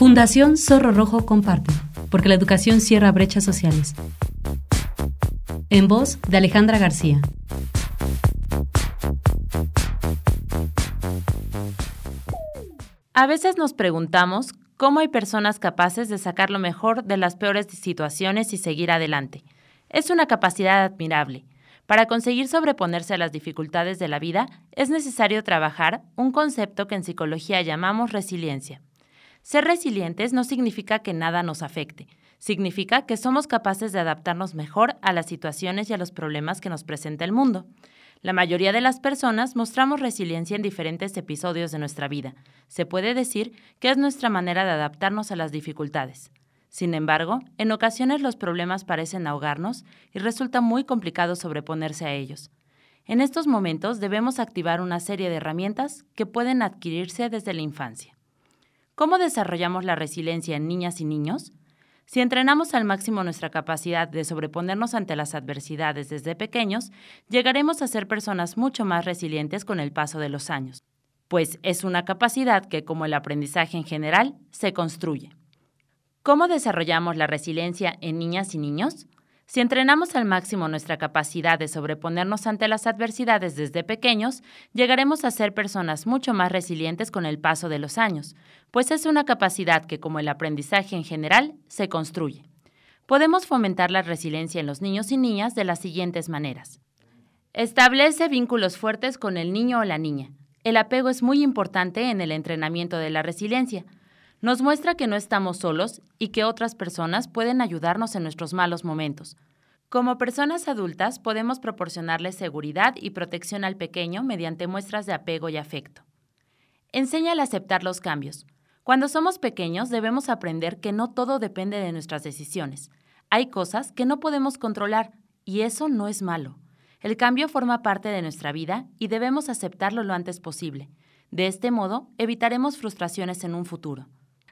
Fundación Zorro Rojo comparte, porque la educación cierra brechas sociales. En voz de Alejandra García. A veces nos preguntamos cómo hay personas capaces de sacar lo mejor de las peores situaciones y seguir adelante. Es una capacidad admirable. Para conseguir sobreponerse a las dificultades de la vida, es necesario trabajar un concepto que en psicología llamamos resiliencia. Ser resilientes no significa que nada nos afecte, significa que somos capaces de adaptarnos mejor a las situaciones y a los problemas que nos presenta el mundo. La mayoría de las personas mostramos resiliencia en diferentes episodios de nuestra vida. Se puede decir que es nuestra manera de adaptarnos a las dificultades. Sin embargo, en ocasiones los problemas parecen ahogarnos y resulta muy complicado sobreponerse a ellos. En estos momentos debemos activar una serie de herramientas que pueden adquirirse desde la infancia. ¿Cómo desarrollamos la resiliencia en niñas y niños? Si entrenamos al máximo nuestra capacidad de sobreponernos ante las adversidades desde pequeños, llegaremos a ser personas mucho más resilientes con el paso de los años, pues es una capacidad que, como el aprendizaje en general, se construye. ¿Cómo desarrollamos la resiliencia en niñas y niños? Si entrenamos al máximo nuestra capacidad de sobreponernos ante las adversidades desde pequeños, llegaremos a ser personas mucho más resilientes con el paso de los años, pues es una capacidad que, como el aprendizaje en general, se construye. Podemos fomentar la resiliencia en los niños y niñas de las siguientes maneras. Establece vínculos fuertes con el niño o la niña. El apego es muy importante en el entrenamiento de la resiliencia. Nos muestra que no estamos solos y que otras personas pueden ayudarnos en nuestros malos momentos. Como personas adultas podemos proporcionarle seguridad y protección al pequeño mediante muestras de apego y afecto. Enséñale a aceptar los cambios. Cuando somos pequeños debemos aprender que no todo depende de nuestras decisiones. Hay cosas que no podemos controlar y eso no es malo. El cambio forma parte de nuestra vida y debemos aceptarlo lo antes posible. De este modo, evitaremos frustraciones en un futuro.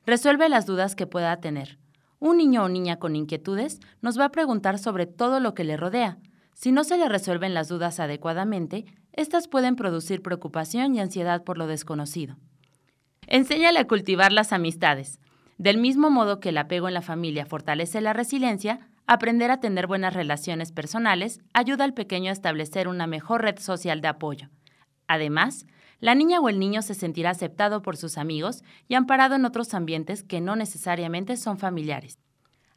Resuelve las dudas que pueda tener. Un niño o niña con inquietudes nos va a preguntar sobre todo lo que le rodea. Si no se le resuelven las dudas adecuadamente, estas pueden producir preocupación y ansiedad por lo desconocido. Enséñale a cultivar las amistades. Del mismo modo que el apego en la familia fortalece la resiliencia, aprender a tener buenas relaciones personales ayuda al pequeño a establecer una mejor red social de apoyo. Además, la niña o el niño se sentirá aceptado por sus amigos y amparado en otros ambientes que no necesariamente son familiares.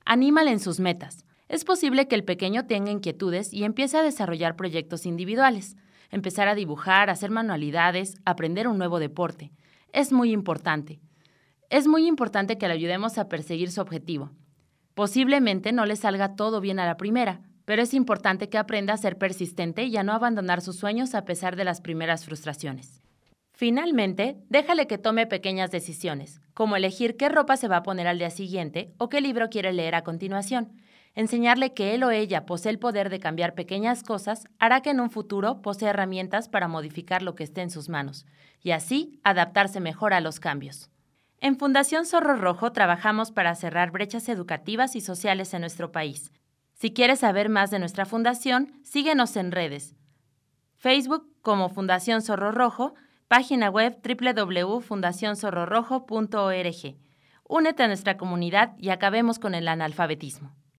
Anímale en sus metas. Es posible que el pequeño tenga inquietudes y empiece a desarrollar proyectos individuales, empezar a dibujar, hacer manualidades, aprender un nuevo deporte. Es muy importante. Es muy importante que le ayudemos a perseguir su objetivo. Posiblemente no le salga todo bien a la primera, pero es importante que aprenda a ser persistente y a no abandonar sus sueños a pesar de las primeras frustraciones. Finalmente, déjale que tome pequeñas decisiones, como elegir qué ropa se va a poner al día siguiente o qué libro quiere leer a continuación. Enseñarle que él o ella posee el poder de cambiar pequeñas cosas hará que en un futuro posea herramientas para modificar lo que esté en sus manos y así adaptarse mejor a los cambios. En Fundación Zorro Rojo trabajamos para cerrar brechas educativas y sociales en nuestro país. Si quieres saber más de nuestra fundación, síguenos en redes. Facebook como Fundación Zorro Rojo Página web www.fundacionzorrorojo.org. Únete a nuestra comunidad y acabemos con el analfabetismo.